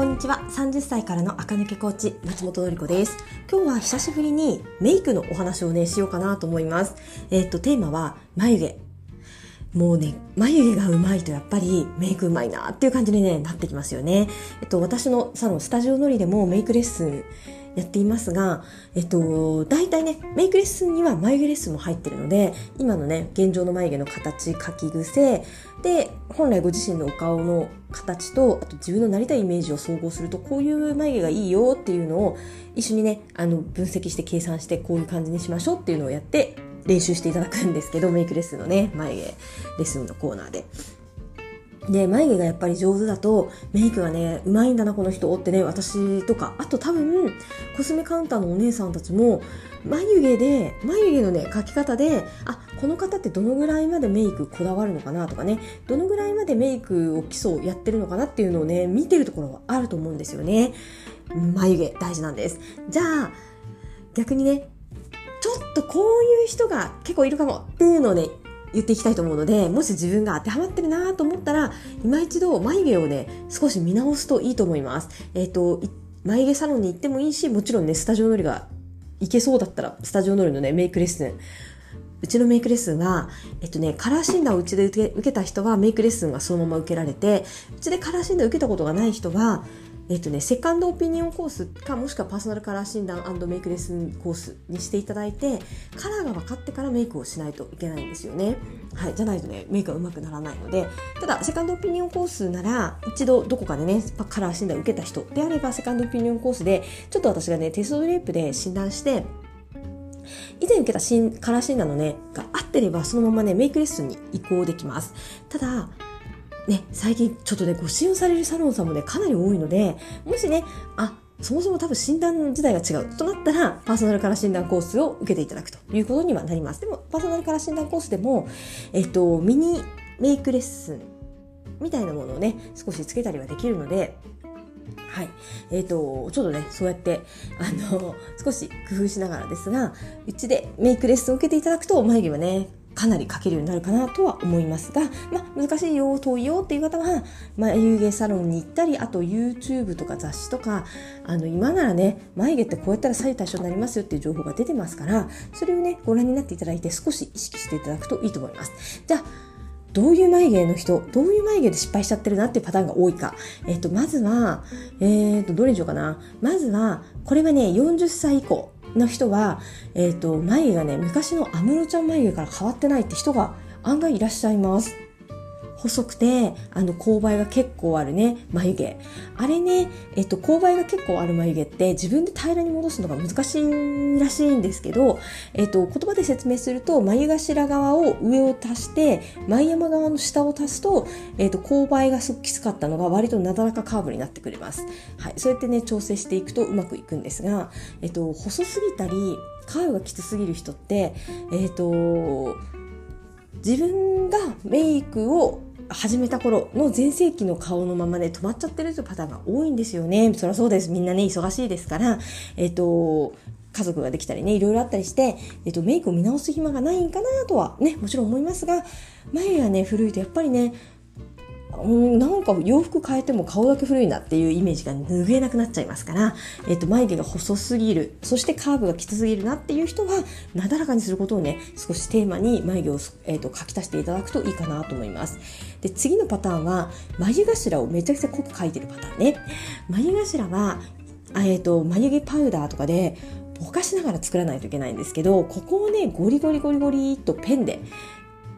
こんにちは。30歳からの赤抜けコーチ松本のり子です。今日は久しぶりにメイクのお話をねしようかなと思います。えっ、とテーマは眉毛。もうね、眉毛が上手いとやっぱりメイク上手いなっていう感じに、ね、なってきますよね。えっと、私のサロン、スタジオのりでもメイクレッスンやっていますが、えっと、大体ね、メイクレッスンには眉毛レッスンも入ってるので、今のね、現状の眉毛の形、描き癖、で、本来ご自身のお顔の形と、あと自分のなりたいイメージを総合すると、こういう眉毛がいいよっていうのを一緒にね、あの、分析して計算して、こういう感じにしましょうっていうのをやって練習していただくんですけど、メイクレッスンのね、眉毛レッスンのコーナーで。で、眉毛がやっぱり上手だと、メイクがね、うまいんだな、この人ってね、私とか、あと多分、コスメカウンターのお姉さんたちも、眉毛で、眉毛のね、描き方で、あ、この方ってどのぐらいまでメイクこだわるのかなとかね、どのぐらいまでメイクを基礎やってるのかなっていうのをね、見てるところはあると思うんですよね。眉毛大事なんです。じゃあ、逆にね、ちょっとこういう人が結構いるかもっていうのをね、言っていきたいと思うので、もし自分が当てはまってるなと思ったら、今一度眉毛をね、少し見直すといいと思います。えっ、ー、と、眉毛サロンに行ってもいいし、もちろんね、スタジオのりが行けそうだったら、スタジオのりのね、メイクレッスン、うちのメイクレッスンは、えっとね、カラー診断をうちで受け受けた人はメイクレッスンがそのまま受けられて、うちでカラー診断を受けたことがない人は、えっとね、セカンドオピニオンコースかもしくはパーソナルカラー診断メイクレッスンコースにしていただいてカラーが分かってからメイクをしないといけないんですよね。はい、じゃないとねメイクがうまくならないのでただセカンドオピニオンコースなら一度どこかでねカラー診断を受けた人であればセカンドオピニオンコースでちょっと私がねテストドレープで診断して以前受けたカラー診断のねが合ってればそのままねメイクレッスンに移行できます。ただね、最近ちょっとね、ご使用されるサロンさんもね、かなり多いので、もしね、あ、そもそも多分診断自体が違うとなったら、パーソナルカラー診断コースを受けていただくということにはなります。でも、パーソナルカラー診断コースでも、えっと、ミニメイクレッスンみたいなものをね、少しつけたりはできるので、はい。えっ、ー、と、ちょっとね、そうやって、あの、少し工夫しながらですが、うちでメイクレッスンを受けていただくと、眉毛はね、かなり描けるようになるかなとは思いますが、まあ、難しいよ、遠いよっていう方は、眉毛サロンに行ったり、あと YouTube とか雑誌とか、あの、今ならね、眉毛ってこうやったら左右対称になりますよっていう情報が出てますから、それをね、ご覧になっていただいて少し意識していただくといいと思います。じゃあ、どういう眉毛の人、どういう眉毛で失敗しちゃってるなっていうパターンが多いか。えっ、と、まずは、えっ、と、どれにしようかな。まずは、これはね、40歳以降。の人は、えっ、ー、と、眉毛がね、昔の安室ちゃん眉毛から変わってないって人が案外いらっしゃいます。細くて、あの、勾配が結構あるね、眉毛。あれね、えっと、勾配が結構ある眉毛って自分で平らに戻すのが難しいらしいんですけど、えっと、言葉で説明すると、眉頭側を上を足して、眉山側の下を足すと、えっと、勾配がすごくきつかったのが割となだらかカーブになってくれます。はい。そうやってね、調整していくとうまくいくんですが、えっと、細すぎたり、カーブがきつすぎる人って、えっと、自分がメイクを始めた頃の全盛期の顔のままで、止まっちゃってるというパターンが多いんですよね。そりゃそうです。みんなね、忙しいですから、えっ、と、家族ができたりね、いろいろあったりして、えっと、メイクを見直す暇がないんかなとはね、もちろん思いますが、眉がね、古いとやっぱりね、うん、なんか洋服変えても顔だけ古いなっていうイメージが拭えなくなっちゃいますから、えっと、眉毛が細すぎる、そしてカーブがきつすぎるなっていう人は、なだらかにすることをね、少しテーマに眉毛を、えっと、描き足していただくといいかなと思います。で、次のパターンは、眉頭をめちゃくちゃ濃く描いてるパターンね。眉頭は、えっと、眉毛パウダーとかで、ぼかしながら作らないといけないんですけど、ここをね、ゴリゴリゴリゴリっとペンで、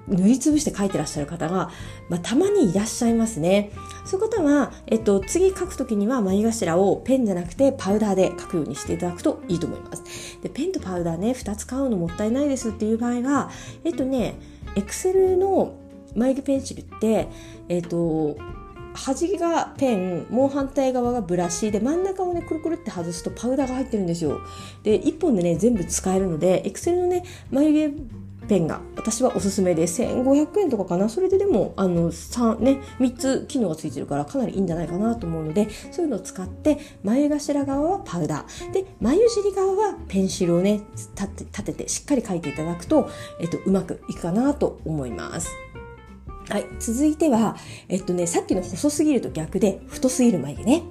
塗りつぶして書いてらっしゃる方が、まあ、たまにいらっしゃいますね。そういう方は、えっと、次書くときには眉頭をペンじゃなくてパウダーで書くようにしていただくといいと思います。で、ペンとパウダーね、2つ買うのもったいないですっていう場合は、えっとね、エクセルの眉毛ペンシルって、えっと、端がペン、もう反対側がブラシで真ん中をね、くるくるって外すとパウダーが入ってるんですよ。で、1本でね、全部使えるので、エクセルのね、眉毛ペンが。私はおすすめで1500円とかかな。それででもあの 3, ね、3つ機能がついてるからかなりいいんじゃないかなと思うのでそういうのを使って眉頭側はパウダー。で眉尻側はペンシルをね立て立ててしっかり描いていただくと、えっと、うまくいくかなと思います。はい。続いては、えっとね、さっきの細すぎると逆で太すぎる眉毛ね。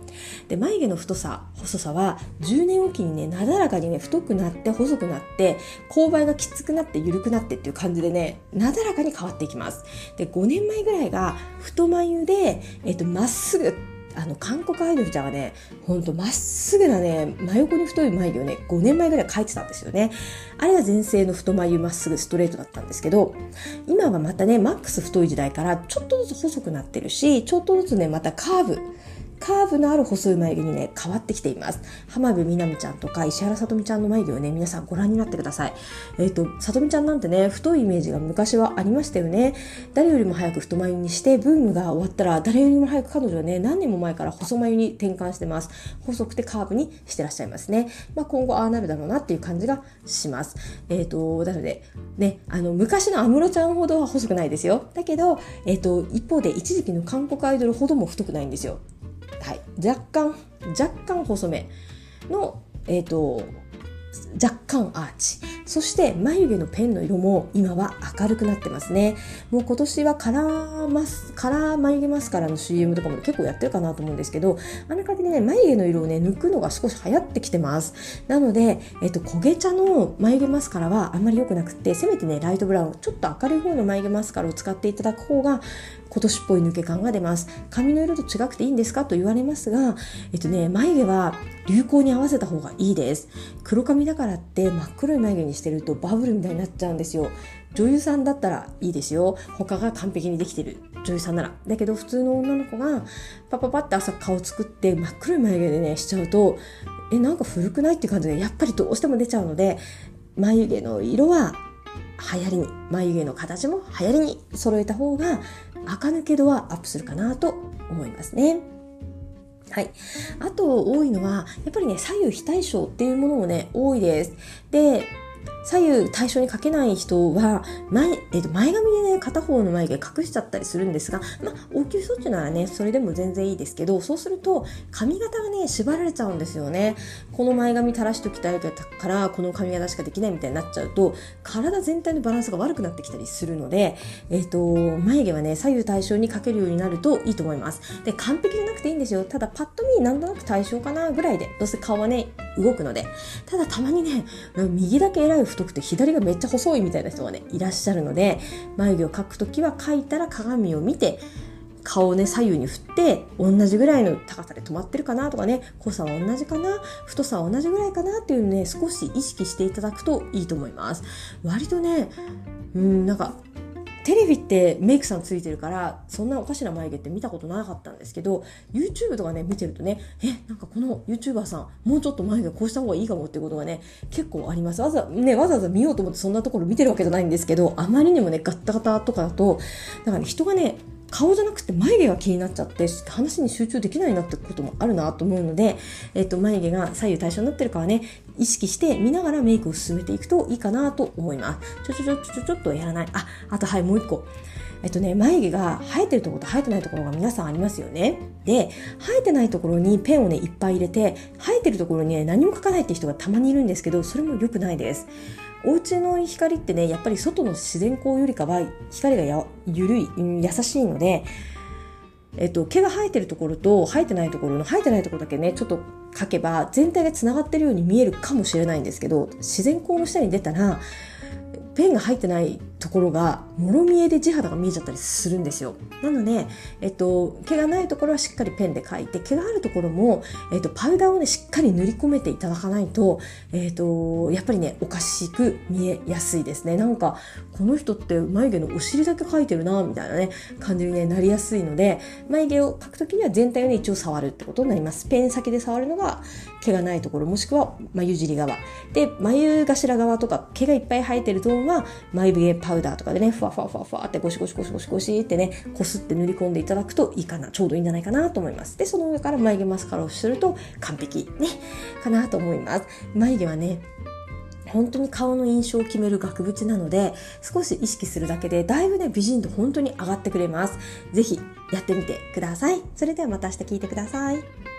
で、眉毛の太さ、細さは10年おきにね、なだらかにね、太くなって細くなって、勾配がきつくなって緩くなってっていう感じでね、なだらかに変わっていきます。で、5年前ぐらいが太眉で、えっと、まっすぐあの、韓国アイドルちゃんはね、ほんとまっすぐなね、真横に太い眉毛をね、5年前ぐらい描いてたんですよね。あれは前世の太眉まっすぐストレートだったんですけど、今はまたね、マックス太い時代からちょっとずつ細くなってるし、ちょっとずつね、またカーブ、カーブのある細い眉毛にね、変わってきています。浜辺美波ちゃんとか石原さとみちゃんの眉毛をね、皆さんご覧になってください。えっ、ー、と、さとみちゃんなんてね、太いイメージが昔はありましたよね。誰よりも早く太眉にして、ブームが終わったら、誰よりも早く彼女はね、何年も前から細眉に転換してます。細くてカーブにしてらっしゃいますね。まあ、今後ああなるだろうなっていう感じがします。えっ、ー、と、なので、ね、あの、昔の安室ちゃんほどは細くないですよ。だけど、えっ、ー、と、一方で一時期の韓国アイドルほども太くないんですよ。はい、若干若干細めの、えーと、若干アーチ。そして眉毛のペンの色も今は明るくなってますね。もう今年はカラーマスカラー眉毛マスカラの CM とかも結構やってるかなと思うんですけどあんな感じでね眉毛の色をね抜くのが少し流行ってきてます。なので、えっと、焦げ茶の眉毛マスカラはあんまり良くなくてせめてねライトブラウンちょっと明るい方の眉毛マスカラを使っていただく方が今年っぽい抜け感が出ます。髪の色と違くていいんですかと言われますがえっとね眉毛は流行に合わせた方がいいです。黒髪だからって真っ黒い眉毛にしてるとバブルみたいになっちゃうんですよ。女優さんだったらいいですよ。他が完璧にできてる。女優さんなら。だけど普通の女の子がパパパって朝顔作って真っ黒い眉毛でねしちゃうとえなんか古くないって感じでやっぱりどうしても出ちゃうので眉毛の色は流行りに。眉毛の形も流行りに揃えた方が垢抜け度はアップするかなと思いますね。はい。あと多いのは、やっぱりね、左右非対称っていうものもね、多いです。で、左右対称にかけない人は前,、えー、と前髪でね片方の眉毛隠しちゃったりするんですが、まあ、応急措置ならねそれでも全然いいですけどそうすると髪型がね縛られちゃうんですよね。この前髪垂らしときたいからこの髪型しかできないみたいになっちゃうと体全体のバランスが悪くなってきたりするので、えーと、眉毛はね左右対称にかけるようになるといいと思います。で完璧じゃなくていいんですよ。ただパッと見なんとなく対称かなぐらいでどうせ顔はね動くので。ただたまにね右だけ偉い太くて左がめっちゃ細いみたいな人がねいらっしゃるので眉毛を描くときは描いたら鏡を見て顔をね左右に振って同じぐらいの高さで止まってるかなとかね濃さは同じかな太さは同じぐらいかなっていうのね少し意識していただくといいと思います。割とねうんなんかテレビってメイクさんついてるからそんなおかしな眉毛って見たことなかったんですけど YouTube とかね見てるとねえなんかこの YouTuber さんもうちょっと眉毛こうした方がいいかもってことがね結構あります。わざ,、ね、わざわざ見ようと思ってそんなところ見てるわけじゃないんですけどあまりにもねガッタガタとかだとなんかね人がね顔じゃなくて眉毛が気になっちゃって話に集中できないなってこともあるなと思うので、えっと、眉毛が左右対称になってるかはね意識して見ながらメイクを進めていくといいかなと思いますちょちょちょちょちょっとやらないああとはいもう一個えっとね、眉毛が生えてるところと生えてないところが皆さんありますよね。で、生えてないところにペンをね、いっぱい入れて、生えてるところにね、何も描かないって人がたまにいるんですけど、それも良くないです。お家の光ってねやっぱり外の自然光よりかは光がや緩い、優しいので、えっと、毛が生えてるところと生えてないところの生えてないところだけねちょっと描けば全体がつながってるように見えるかもしれないんですけど自然光の下に出たらペンが入ってないところがもろ見えで地肌が見えちゃったりするんですよ。なので、えっと、毛がないところはしっかりペンで描いて毛があるところも、えっと、パウダーをねしっかり塗り込めていただかないと、えっと、やっぱりねおかしく見えやすいですね。なんかこの人って眉毛のお尻だけ描いてるなみたいなね感じに、ね、なりやすいので眉毛を描く時には全体をね一応触るってことになります。ペン先で触るのが毛がないところもしくは眉尻側。で眉頭側とか毛がいっぱい生えてるゾーンは眉毛パウダーとかでねふわふわふわふわってゴシゴシゴシゴシゴシってねこすって塗り込んでいただくといいかなちょうどいいんじゃないかなと思います。でその上から眉毛マスカラをすると完璧ねかなと思います。眉毛はね本当に顔の印象を決める額縁なので少し意識するだけでだいぶね美人度本当に上がってくれます。是非やってみてください。それではまた明日聞いてください。